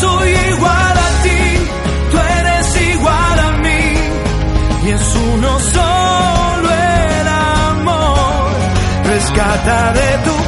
soy igual a ti, tú eres igual a mí, y es uno solo el amor, rescata de tu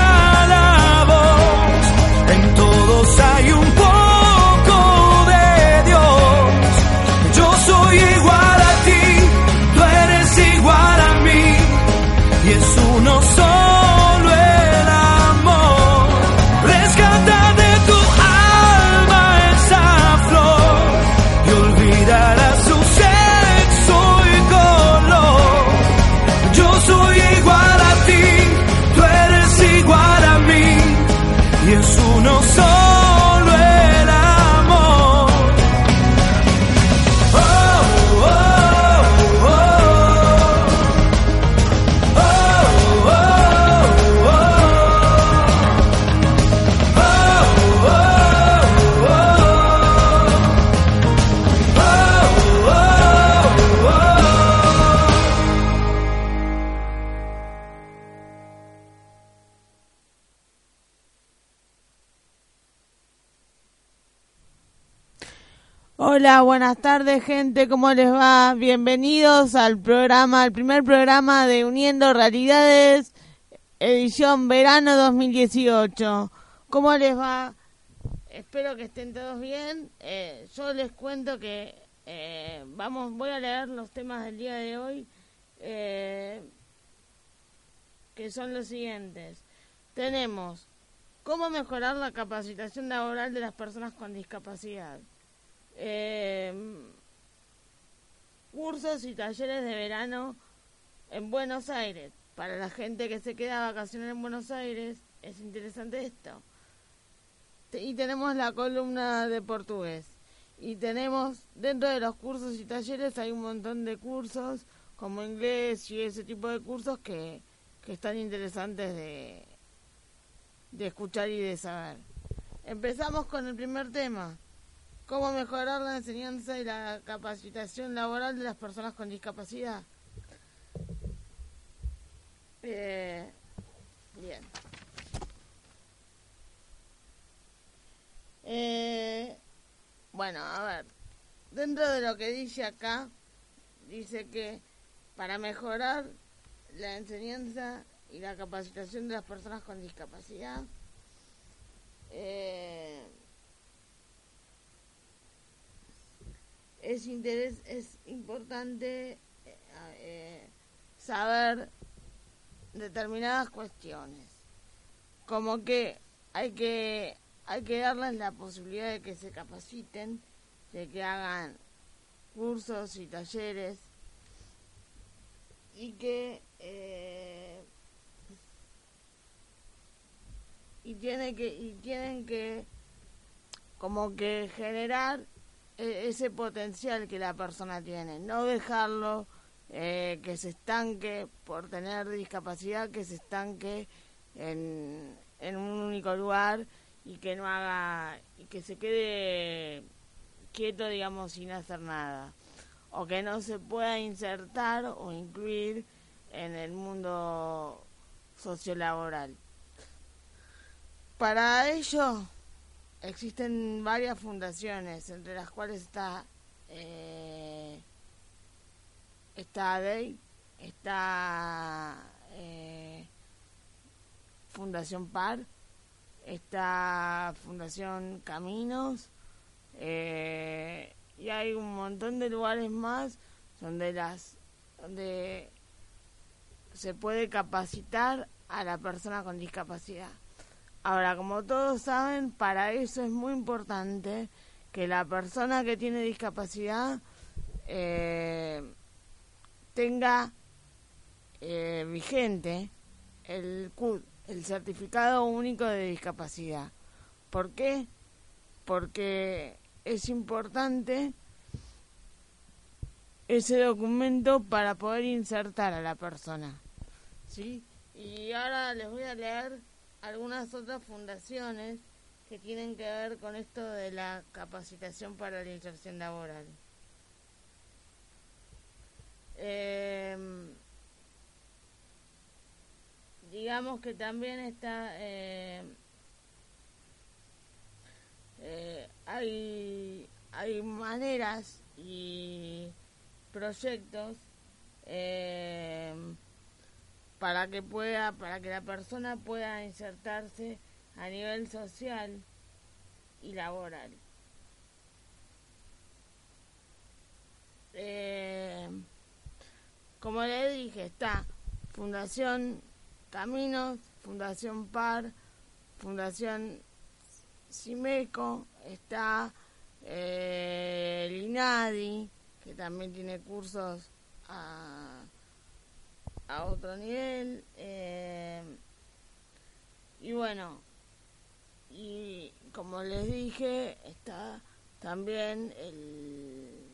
Buenas tardes gente, ¿cómo les va? Bienvenidos al programa, al primer programa de Uniendo Realidades, edición verano 2018. ¿Cómo les va? Espero que estén todos bien. Eh, yo les cuento que eh, vamos, voy a leer los temas del día de hoy, eh, que son los siguientes. Tenemos cómo mejorar la capacitación laboral de las personas con discapacidad eh, cursos y talleres de verano en Buenos Aires. Para la gente que se queda a vacacionar en Buenos Aires, es interesante esto. Y tenemos la columna de portugués. Y tenemos, dentro de los cursos y talleres, hay un montón de cursos, como inglés y ese tipo de cursos que, que están interesantes de, de escuchar y de saber. Empezamos con el primer tema cómo mejorar la enseñanza y la capacitación laboral de las personas con discapacidad. Eh, bien. Eh, bueno, a ver, dentro de lo que dice acá, dice que para mejorar la enseñanza y la capacitación de las personas con discapacidad, eh, es interés es importante eh, eh, saber determinadas cuestiones. Como que hay que hay que darles la posibilidad de que se capaciten de que hagan cursos y talleres y que eh, y tiene que y tienen que como que generar ese potencial que la persona tiene, no dejarlo eh, que se estanque por tener discapacidad, que se estanque en, en un único lugar y que no haga y que se quede quieto, digamos, sin hacer nada, o que no se pueda insertar o incluir en el mundo sociolaboral. Para ello existen varias fundaciones, entre las cuales está eh, está ADEI, está eh, Fundación PAR, está Fundación Caminos, eh, y hay un montón de lugares más donde las donde se puede capacitar a la persona con discapacidad. Ahora, como todos saben, para eso es muy importante que la persona que tiene discapacidad eh, tenga eh, vigente el CUD, el Certificado Único de Discapacidad. ¿Por qué? Porque es importante ese documento para poder insertar a la persona. ¿Sí? Y ahora les voy a leer algunas otras fundaciones que tienen que ver con esto de la capacitación para la inserción laboral. Eh, digamos que también está eh, eh, hay hay maneras y proyectos eh, para que pueda para que la persona pueda insertarse a nivel social y laboral. Eh, como le dije está Fundación Caminos Fundación Par Fundación Simeco está eh, el INADI que también tiene cursos a a otro nivel. Eh, y bueno, y como les dije, está también el,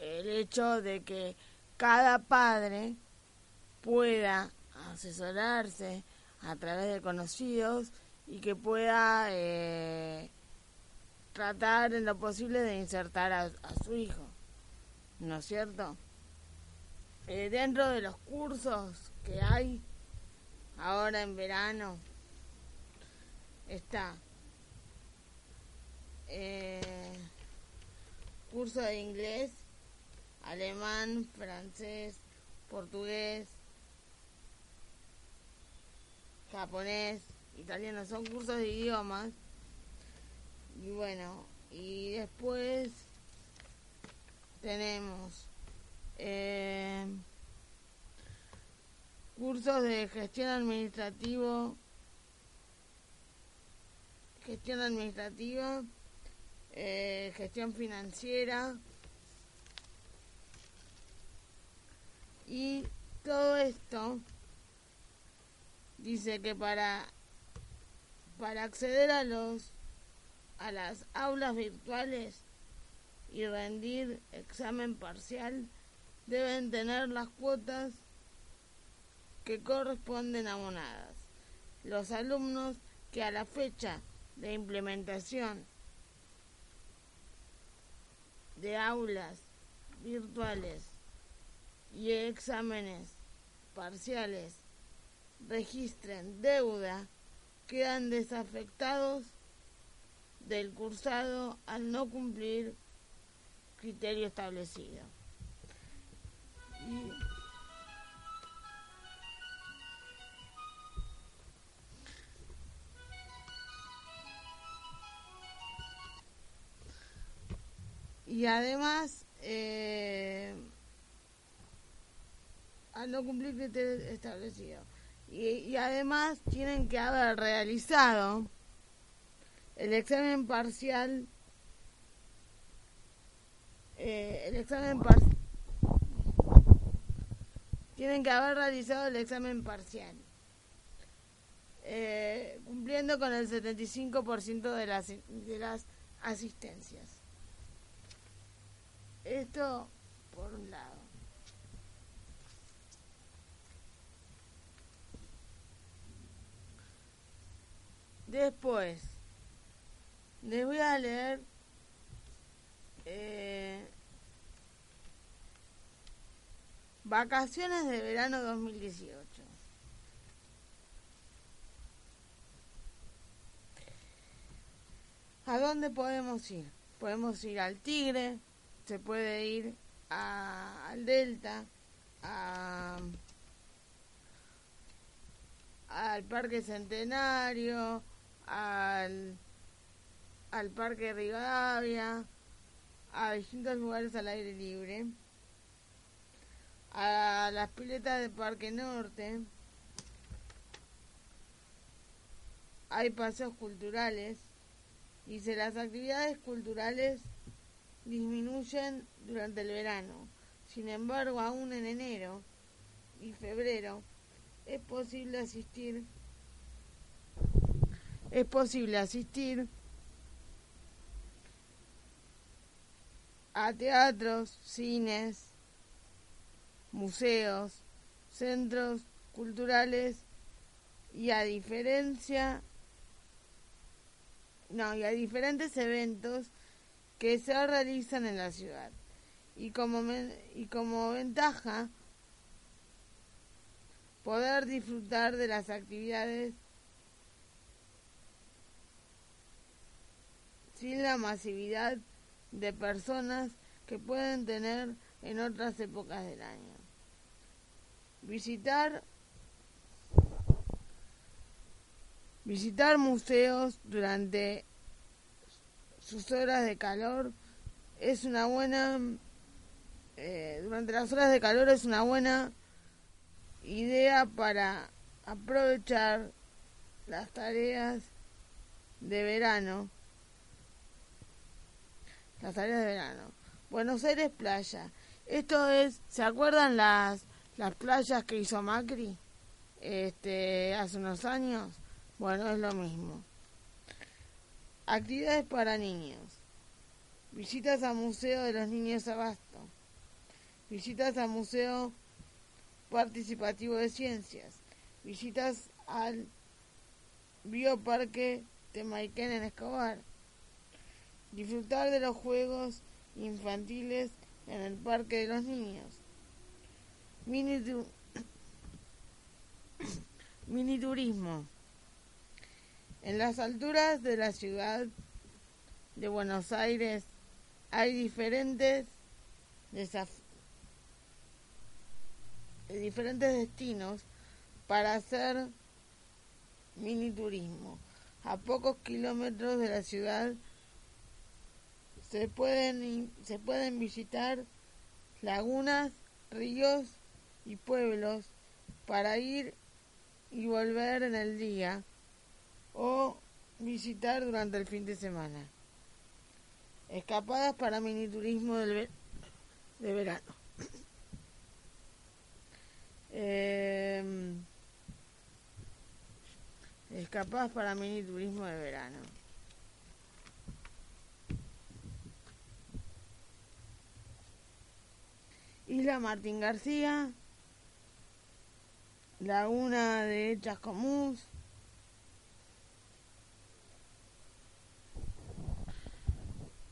el hecho de que cada padre pueda asesorarse a través de conocidos y que pueda eh, tratar en lo posible de insertar a, a su hijo, ¿no es cierto? Eh, dentro de los cursos que hay ahora en verano está eh, curso de inglés, alemán, francés, portugués, japonés, italiano, son cursos de idiomas. Y bueno, y después tenemos eh, cursos de gestión administrativo, gestión administrativa, eh, gestión financiera. Y todo esto dice que para para acceder a los a las aulas virtuales y rendir examen parcial deben tener las cuotas que corresponden abonadas. Los alumnos que a la fecha de implementación de aulas virtuales y exámenes parciales registren deuda quedan desafectados del cursado al no cumplir criterio establecido. Y además eh, al no cumplir criterios establecidos. Y, y además tienen que haber realizado el examen parcial eh, el examen parcial tienen que haber realizado el examen parcial eh, cumpliendo con el 75% de las, de las asistencias. Esto por un lado. Después, les voy a leer eh, Vacaciones de verano 2018. ¿A dónde podemos ir? Podemos ir al Tigre, se puede ir al Delta, al Parque Centenario, al, al Parque Rivadavia, a distintos lugares al aire libre, a las piletas del Parque Norte, hay paseos culturales, Dice, las actividades culturales disminuyen durante el verano. Sin embargo, aún en enero y febrero es posible asistir es posible asistir a teatros, cines, museos, centros culturales y a diferencia no, y a diferentes eventos que se realizan en la ciudad. Y como, y como ventaja, poder disfrutar de las actividades sin la masividad de personas que pueden tener en otras épocas del año. Visitar Visitar museos durante sus horas de calor es una buena eh, durante las horas de calor es una buena idea para aprovechar las tareas de verano. Las tareas de verano. Buenos Aires playa. Esto es se acuerdan las las playas que hizo Macri este hace unos años bueno, es lo mismo. Actividades para niños. Visitas al Museo de los Niños Abasto. Visitas al Museo Participativo de Ciencias. Visitas al Bioparque de Maiken en Escobar. Disfrutar de los juegos infantiles en el Parque de los Niños. Mini, Mini turismo. En las alturas de la ciudad de Buenos Aires hay diferentes diferentes destinos para hacer mini turismo. A pocos kilómetros de la ciudad se pueden, se pueden visitar lagunas, ríos y pueblos para ir y volver en el día o visitar durante el fin de semana. Escapadas para mini turismo de verano. Em, escapadas para mini turismo de verano. Isla Martín García, Laguna de Chascomús,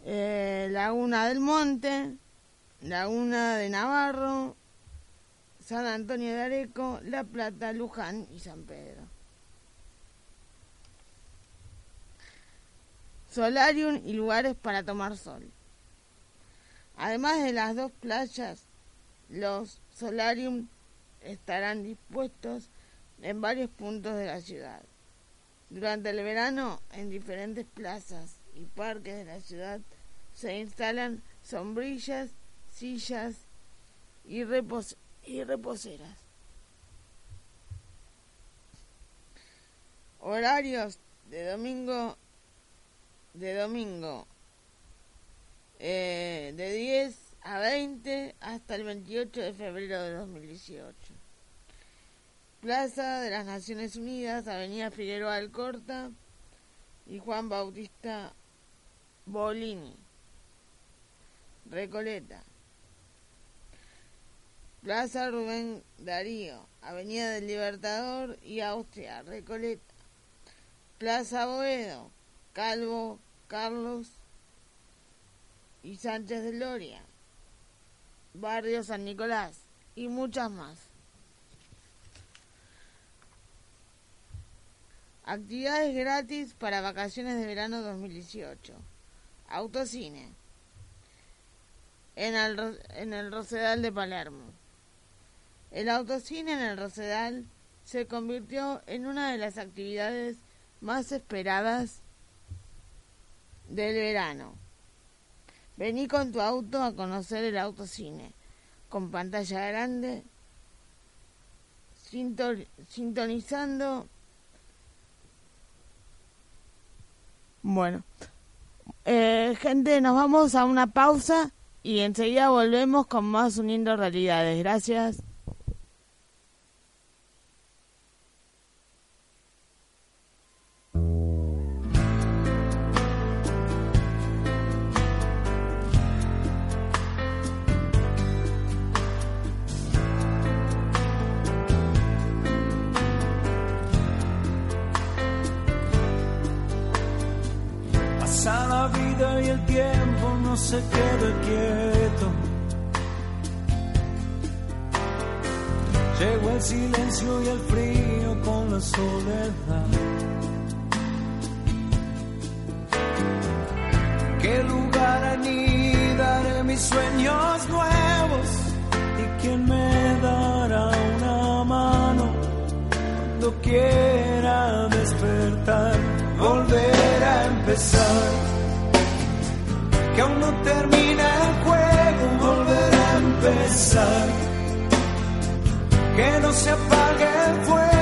eh, Laguna del Monte, Laguna de Navarro, San Antonio de Areco, La Plata, Luján y San Pedro. Solarium y lugares para tomar sol. Además de las dos playas, los solarium estarán dispuestos en varios puntos de la ciudad. Durante el verano, en diferentes plazas y parques de la ciudad se instalan sombrillas, sillas y, repos y reposeras. Horarios de domingo de domingo eh, de 10 a 20 hasta el 28 de febrero de 2018. Plaza de las Naciones Unidas, Avenida Figueroa Alcorta y Juan Bautista Bolini. Recoleta. Plaza Rubén Darío, Avenida del Libertador y Austria, Recoleta. Plaza Boedo, Calvo, Carlos y Sánchez de Loria, Barrio San Nicolás y muchas más. Actividades gratis para vacaciones de verano 2018. Autocine. En el, en el Rosedal de Palermo. El autocine en el Rosedal se convirtió en una de las actividades más esperadas del verano. Vení con tu auto a conocer el autocine, con pantalla grande, sintonizando. Bueno, eh, gente, nos vamos a una pausa y enseguida volvemos con más Uniendo Realidades. Gracias. Se quede quieto. Llegó el silencio y el frío con la soledad. ¿Qué lugar anidaré mis sueños nuevos? ¿Y quién me dará una mano cuando quiera despertar? Volver a empezar que aún no termina el juego, volver a empezar. Que no se apague el fuego,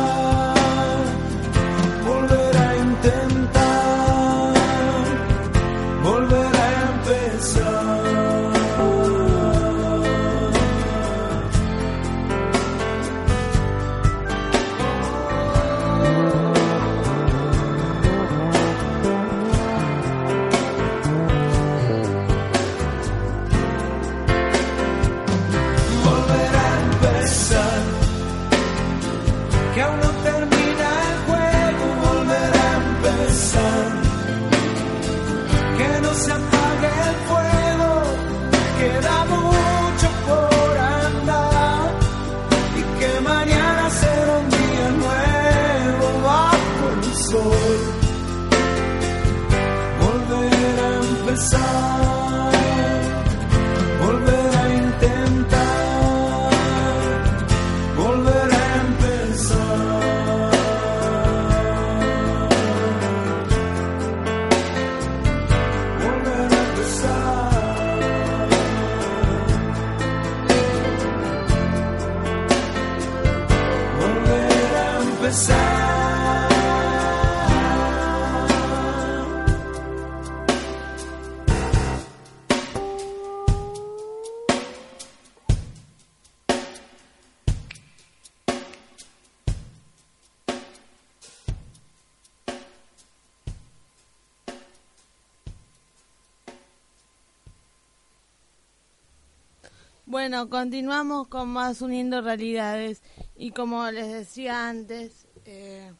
Bueno, continuamos con más Uniendo Realidades y como les decía antes, eh,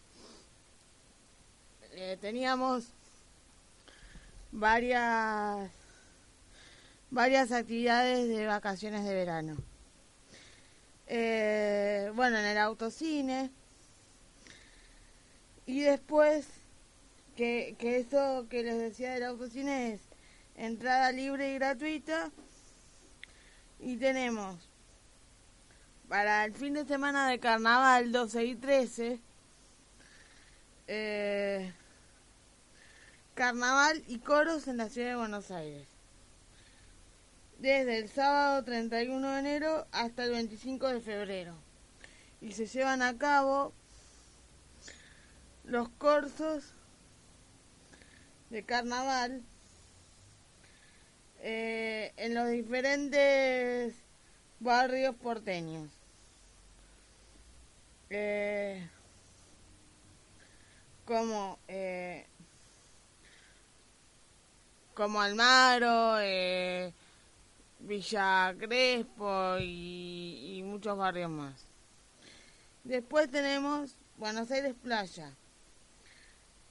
eh, teníamos varias varias actividades de vacaciones de verano. Eh, bueno, en el autocine y después que, que eso que les decía del autocine es entrada libre y gratuita y tenemos para el fin de semana de carnaval 12 y 13, eh, carnaval y coros en la ciudad de Buenos Aires. Desde el sábado 31 de enero hasta el 25 de febrero. Y se llevan a cabo los cursos de carnaval eh, en los diferentes barrios porteños. Eh, como eh, como Almagro, eh, Villa Crespo y, y muchos barrios más. Después tenemos Buenos Aires Playa,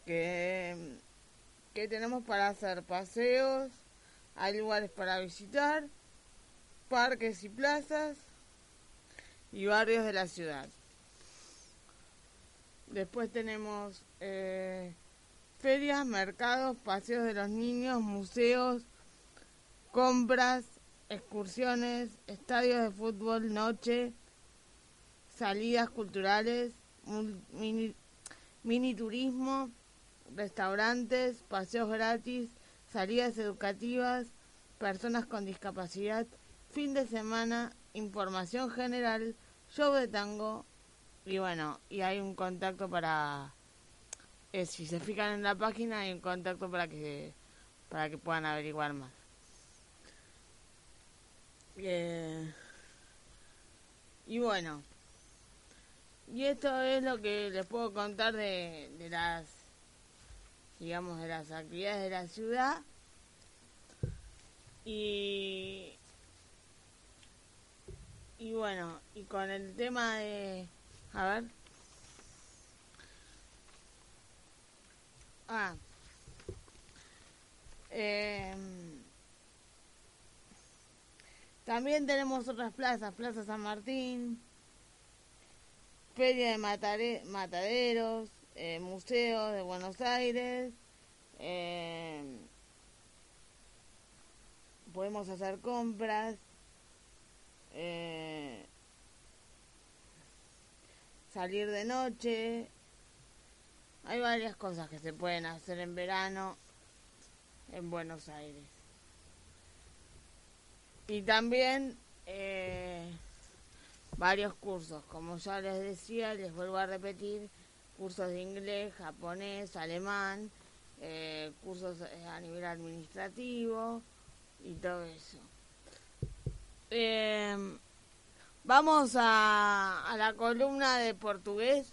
que, que tenemos para hacer paseos, hay lugares para visitar, parques y plazas y barrios de la ciudad. Después tenemos eh, ferias, mercados, paseos de los niños, museos, compras, excursiones, estadios de fútbol, noche, salidas culturales, mini, mini turismo, restaurantes, paseos gratis, salidas educativas, personas con discapacidad, fin de semana, información general, show de tango y bueno, y hay un contacto para eh, si se fijan en la página hay un contacto para que para que puedan averiguar más. Eh, y bueno, y esto es lo que les puedo contar de, de las digamos, de las actividades de la ciudad. Y, y bueno, y con el tema de, a ver, ah, eh, también tenemos otras plazas, Plaza San Martín, Feria de Mataderos, eh, museos de Buenos Aires. Eh, podemos hacer compras. Eh, salir de noche. Hay varias cosas que se pueden hacer en verano en Buenos Aires. Y también eh, varios cursos, como ya les decía, les vuelvo a repetir, cursos de inglés, japonés, alemán, eh, cursos eh, a nivel administrativo y todo eso. Eh, vamos a, a la columna de portugués.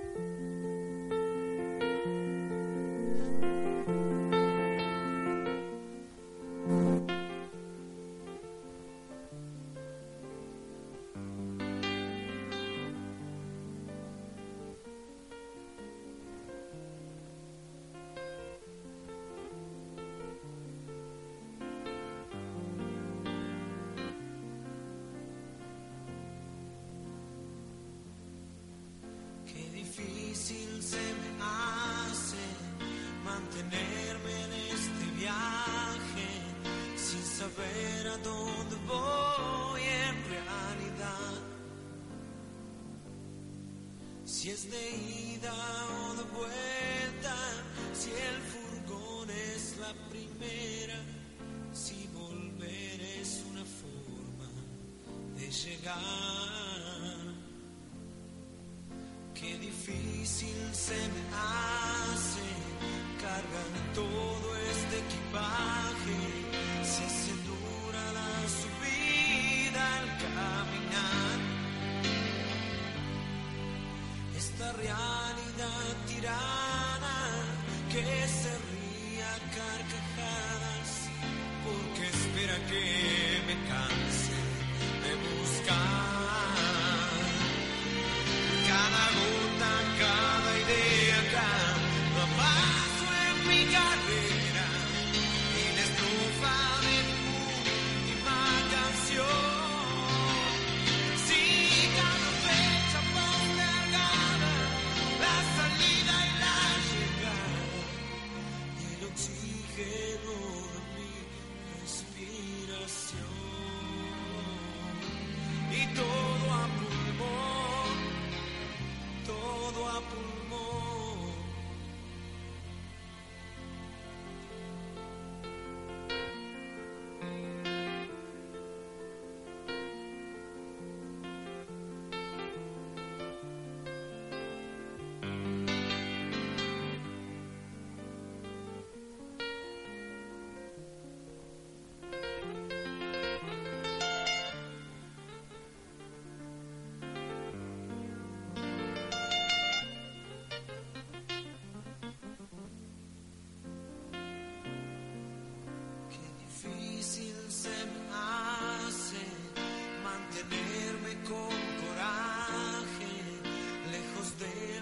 emoción.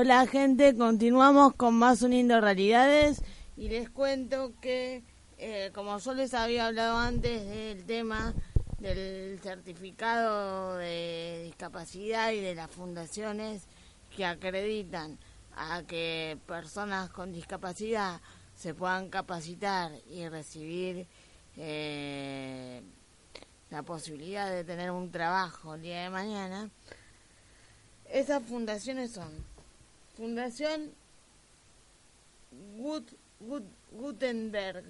Hola gente, continuamos con más Uniendo Realidades. Y les cuento que, eh, como yo les había hablado antes del tema del certificado de discapacidad y de las fundaciones que acreditan a que personas con discapacidad se puedan capacitar y recibir eh, la posibilidad de tener un trabajo el día de mañana, esas fundaciones son Fundación Gut, Gut, Gutenberg,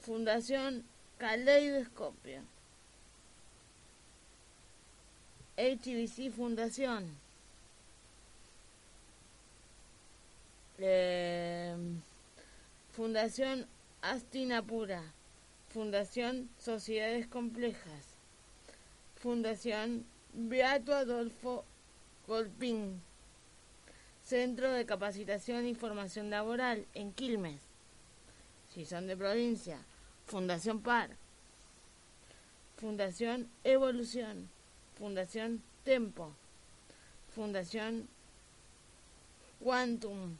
Fundación Caleidoscopio, HBC Fundación, eh, Fundación Astinapura, Fundación Sociedades Complejas, Fundación Beato Adolfo Golpín. Centro de Capacitación y Formación Laboral en Quilmes. Si son de provincia, Fundación PAR. Fundación Evolución. Fundación Tempo. Fundación Quantum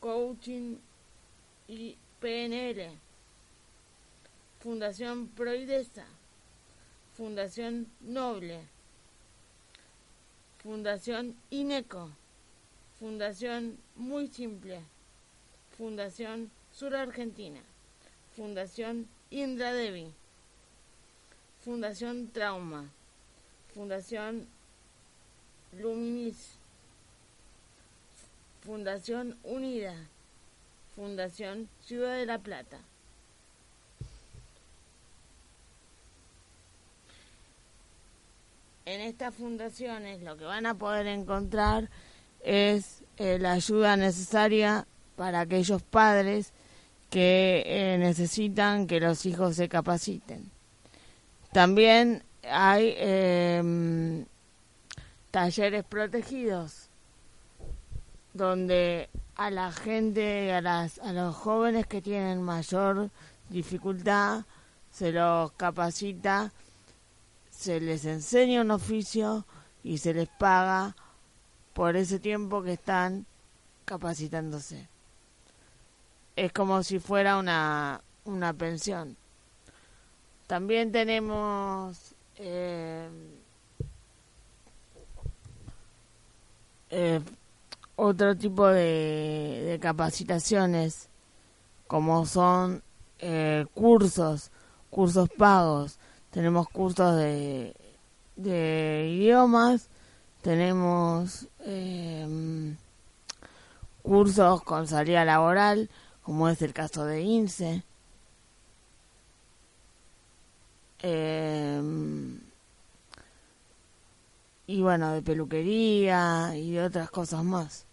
Coaching y PNL. Fundación Proidesa. Fundación Noble. Fundación INECO. Fundación Muy Simple, Fundación Sur Argentina, Fundación Indra Devi, Fundación Trauma, Fundación Luminis, Fundación Unida, Fundación Ciudad de la Plata. En estas fundaciones lo que van a poder encontrar es eh, la ayuda necesaria para aquellos padres que eh, necesitan que los hijos se capaciten. También hay em, talleres protegidos donde a la gente, a, las, a los jóvenes que tienen mayor dificultad, se los capacita, se les enseña un oficio y se les paga por ese tiempo que están capacitándose. Es como si fuera una, una pensión. También tenemos eh, eh, otro tipo de, capacitaciones, como son eh, cursos, cursos pagos. Tenemos cursos de, de idiomas, tenemos eh, cursos con salida laboral, como es el caso de INSE. Em, y bueno, de peluquería y de otras cosas más.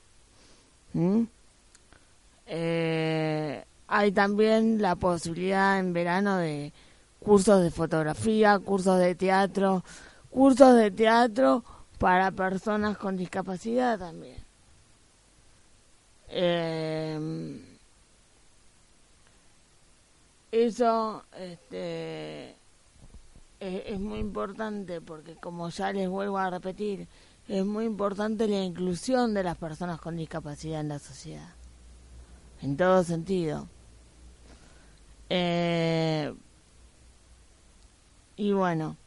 Eh, hay también la posibilidad en verano de cursos de fotografía, cursos de teatro, cursos de teatro para personas con discapacidad también. Eh, eso este, es, muy importante porque, como ya les vuelvo a repetir, es muy importante la inclusión de las personas con discapacidad en la sociedad, en todo sentido. Eh, y bueno,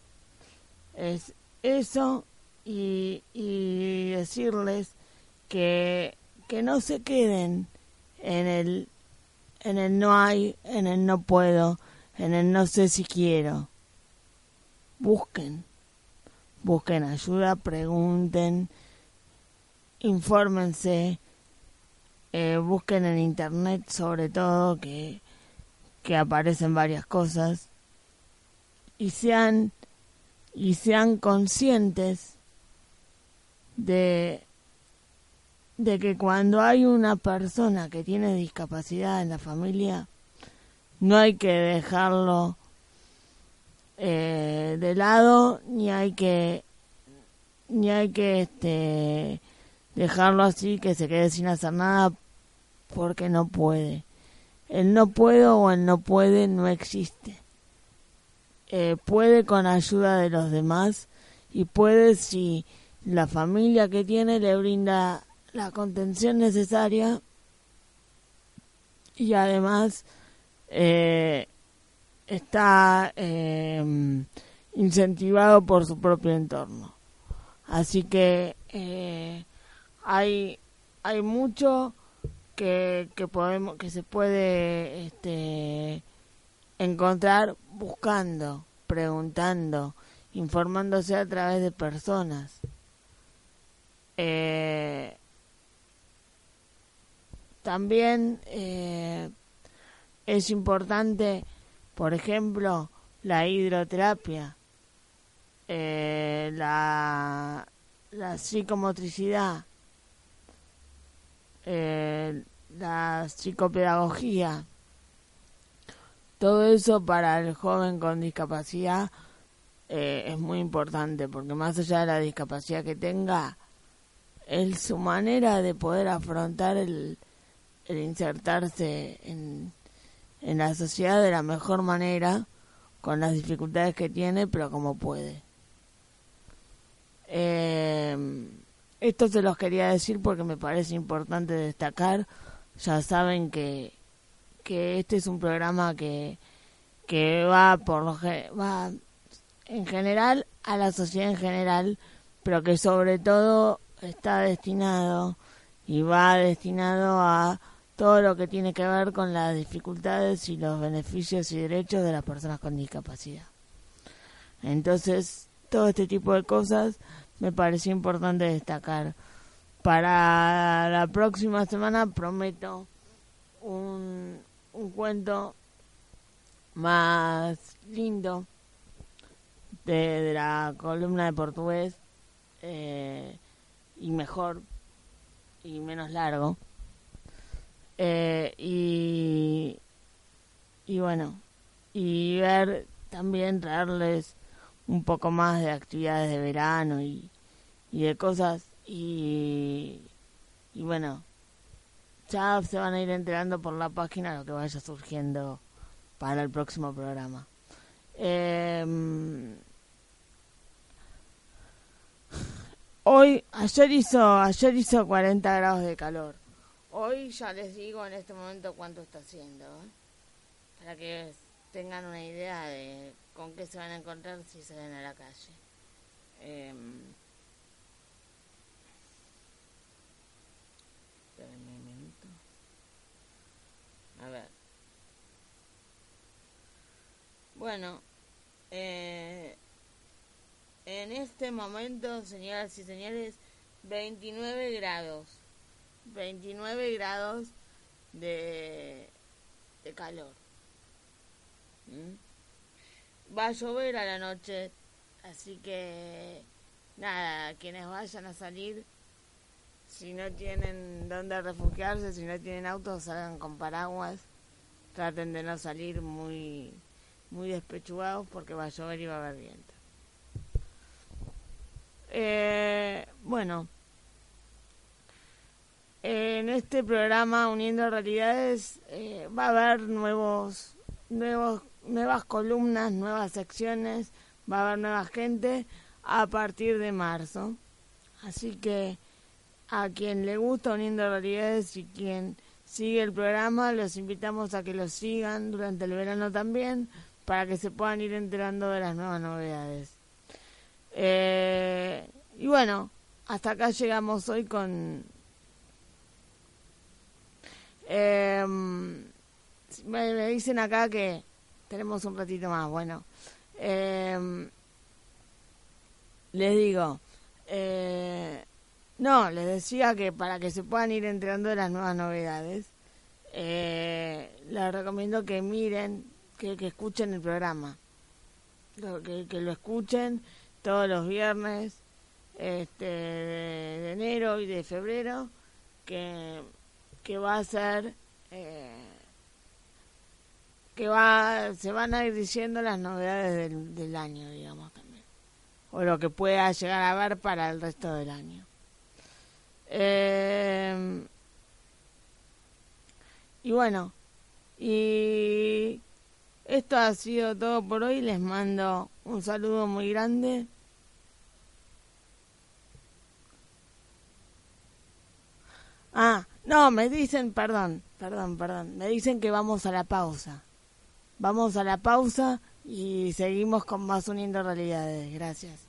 es eso y, y decirles que, que no se queden en el, en el no hay, en el no puedo, en el no sé si quiero. Busquen, busquen ayuda, pregunten, infórmense, eh, busquen en internet sobre todo que, que aparecen varias cosas y sean y sean conscientes de, de que cuando hay una persona que tiene discapacidad en la familia, no hay que dejarlo eh, de lado ni hay que ni hay que este dejarlo así que se quede sin hacer nada porque no puede. El no puedo o el no puede no existe. Eh, puede con ayuda de los demás y puede si la familia que tiene le brinda la contención necesaria y además eh, está eh, incentivado por su propio entorno. Así que eh, hay hay mucho que, que podemos que se puede este, encontrar buscando, preguntando, informándose a través de personas. Eh, también eh, es importante, por ejemplo, la hidroterapia, eh, la, la psicomotricidad, la psicopedagogía, todo eso para el joven con discapacidad eh, es muy importante porque más allá de la discapacidad que tenga, es su manera de poder afrontar el, el insertarse en, en la sociedad de la mejor manera, con las dificultades que tiene, pero como puede. Eh, esto se los quería decir porque me parece importante destacar. Ya saben que que este es un programa que, que va por lo va en general a la sociedad en general, pero que sobre todo está destinado y va destinado a todo lo que tiene que ver con las dificultades y los beneficios y derechos de las personas con discapacidad. Entonces, todo este tipo de cosas me pareció importante destacar. Para la próxima semana prometo un, un cuento más lindo de, la columna de portugués eh, y mejor y menos largo eh, y y bueno y ver también traerles un poco más de actividades de verano y, y de cosas y y bueno ya se van a ir enterando por la página lo que vaya surgiendo para el próximo programa. Em, hoy, ayer hizo, ayer hizo 40 grados de calor. Hoy ya les digo en este momento cuánto está haciendo, ¿eh? para que tengan una idea de con qué se van a encontrar si salen a la calle. Eh, A ver. Bueno, eh, en este momento, señoras y señores, 29 grados. 29 grados de, de calor. ¿Mm? va a llover a la noche, así que nada, quienes vayan a salir, si no tienen dónde refugiarse, si no tienen autos, salgan con paraguas, traten de no salir muy, muy despechugados porque va a llover y va a haber viento. Eh, bueno, en este programa Uniendo Realidades eh, va a haber nuevos, nuevos, nuevas columnas, nuevas secciones, va a haber nueva gente a partir de marzo. Así que a quien le gusta Uniendo Realidades y quien sigue el programa, los invitamos a que lo sigan durante el verano también para que se puedan ir enterando de las nuevas novedades. Eh, y bueno, hasta acá llegamos hoy con eh, me, dicen acá que tenemos un ratito más. Bueno, eh, les digo, eh, no, les decía que para que se puedan ir enterando de las nuevas novedades, eh, les recomiendo que miren, que, escuchen el programa, que, que, lo escuchen todos los viernes este, de enero y de febrero, que que va a ser eh, que va se van a ir diciendo las novedades del, año digamos también. O lo que pueda llegar a ver para el resto del año. Eh, y bueno y esto ha sido todo por hoy. Les mando un saludo muy grande ah no, me dicen, perdón, perdón, perdón, me dicen que vamos a la pausa. Vamos a la pausa y seguimos con más uniendo realidades. Gracias.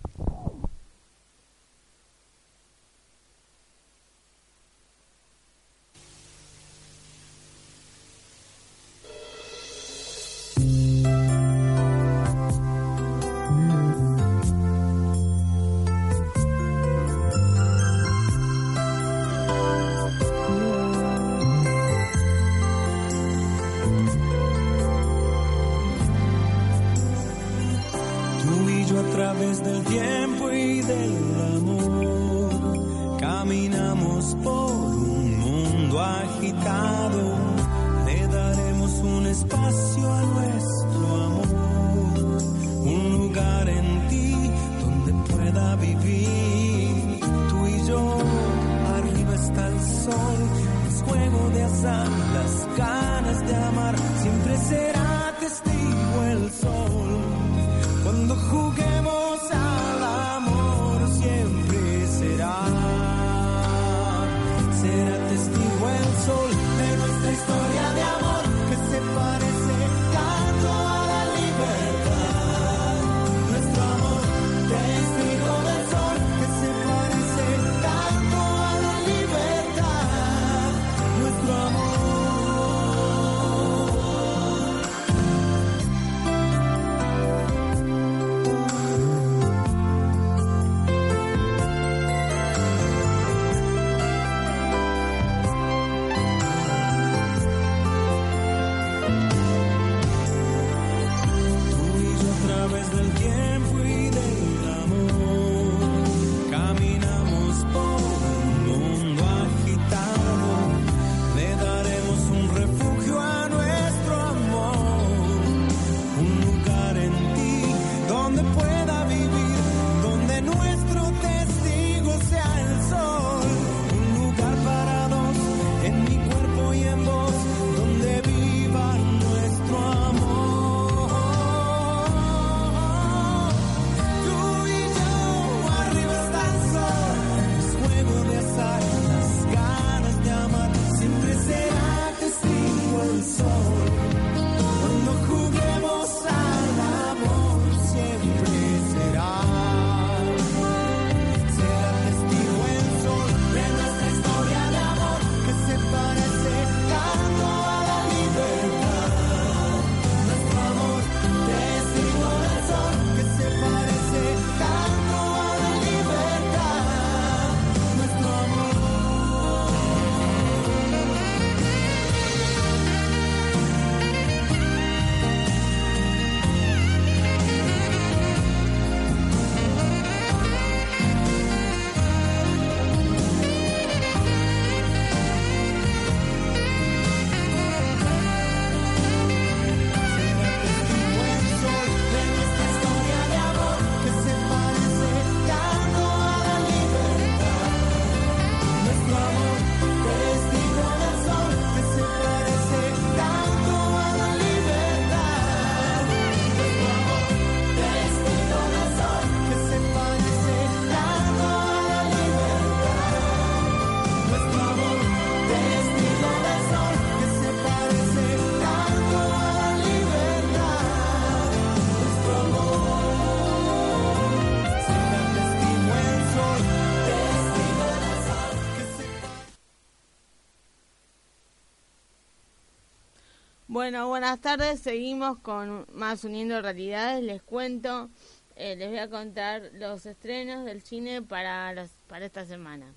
Bueno, buenas tardes. Seguimos con más Uniendo Realidades. Les cuento, eh, les voy a contar los estrenos del cine para, las, para esta semana.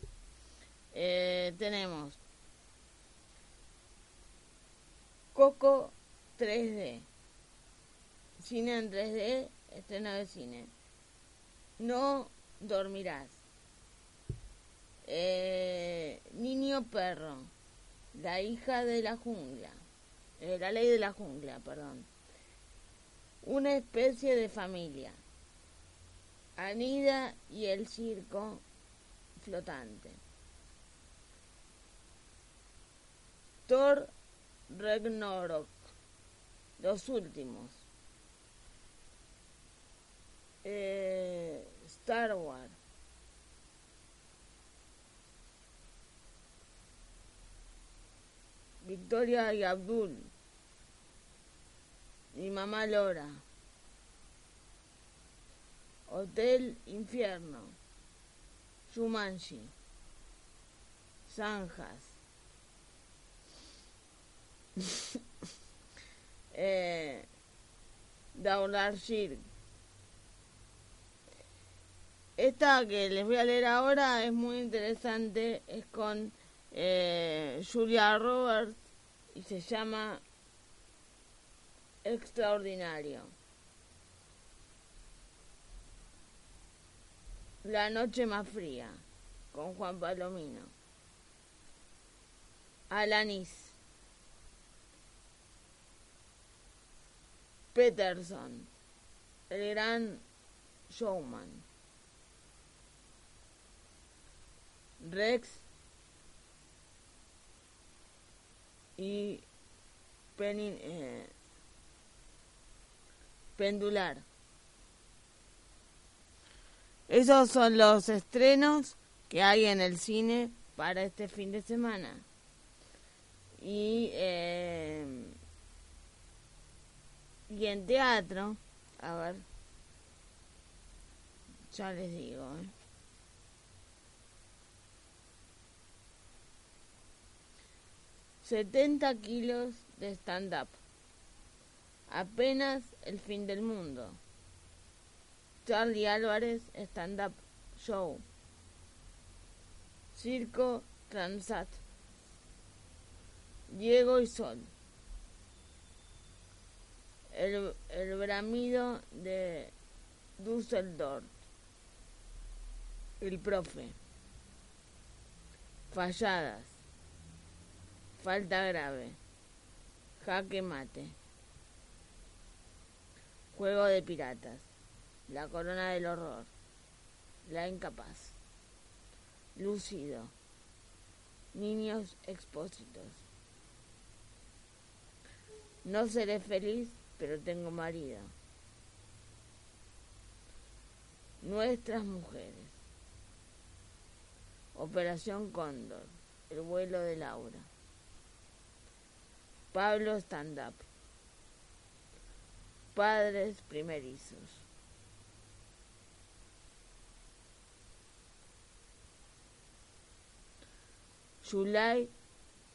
Eh, tenemos Coco 3D. Cine en 3D, estreno de cine. No dormirás. Eh, niño perro. La hija de la jungla. Eh, la ley de la jungla, perdón. Una especie de familia. Anida y el circo flotante. Thor Ragnarok. Los últimos. Eh, Star Wars. Victoria y Abdul. Mi mamá Lora. Hotel Infierno. Shumanshi. Zanjas. eh, Daular Shirk. Esta que les voy a leer ahora es muy interesante, es con eh, Julia Roberts y se llama Extraordinario. La noche más fría, con Juan Palomino. Alanis. Peterson, el gran showman. Rex y eh, pendular. Esos son los estrenos que hay en el cine para este fin de semana. Y, eh, y en teatro, a ver, ya les digo. ¿eh? 70 kilos de stand-up. Apenas el fin del mundo. Charlie Álvarez Stand-up Show. Circo Transat. Diego y Sol. El, el bramido de Düsseldorf. El profe. Falladas. Falta grave. Jaque mate. Juego de piratas. La corona del horror. La incapaz. Lúcido. Niños expósitos. No seré feliz, pero tengo marido. Nuestras mujeres. Operación Cóndor. El vuelo de Laura. Pablo Stand Up. Padres primerizos. Zulay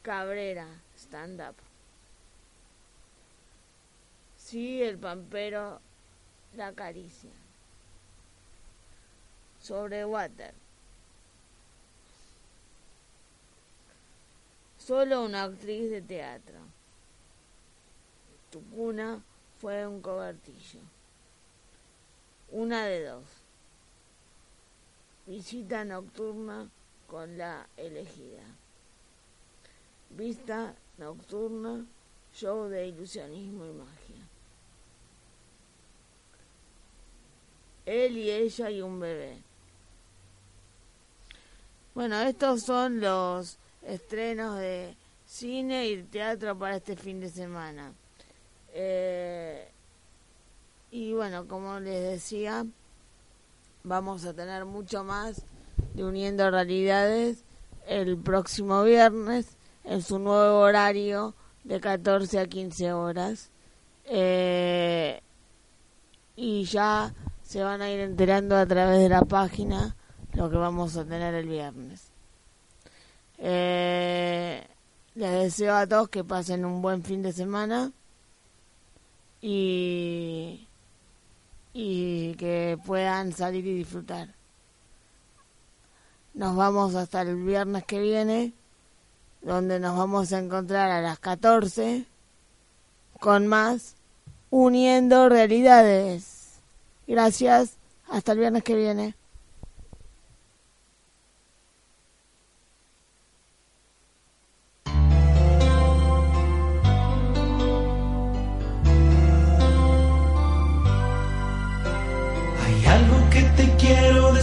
Cabrera, stand up. Sí, el pampero la caricia. Sobre water. Solo una actriz de teatro tu cuna fue un cobertillo. Una de dos. Visita nocturna con la elegida. Vista nocturna, show de ilusionismo y magia. Él y ella y un bebé. Bueno, estos son los estrenos de cine y teatro para este fin de semana. Eh, y bueno, como les decía, vamos a tener mucho más de Uniendo Realidades el próximo viernes en su nuevo horario de 14 a 15 horas. Eh, y ya se van a ir enterando a través de la página lo que vamos a tener el viernes. Eh, les deseo a todos que pasen un buen fin de semana y, y que puedan salir y disfrutar. Nos vamos hasta el viernes que viene, donde nos vamos a encontrar a las 14 con más Uniendo Realidades. Gracias, hasta el viernes que viene.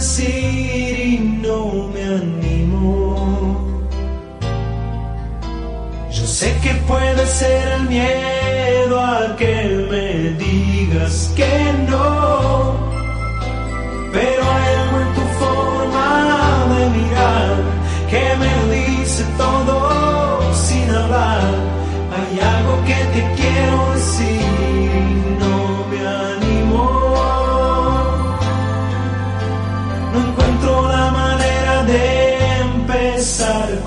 Y no me animo. Yo sé que puede ser el miedo a que me digas que no, pero hay algo en tu forma de mirar que me dice todo sin hablar. Hay algo que te quiero decir.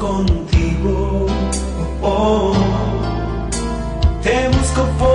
Contigo. Oh, te busco por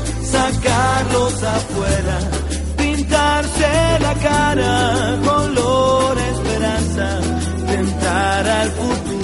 sacarlos afuera, pintarse la cara con color esperanza, tentar al futuro.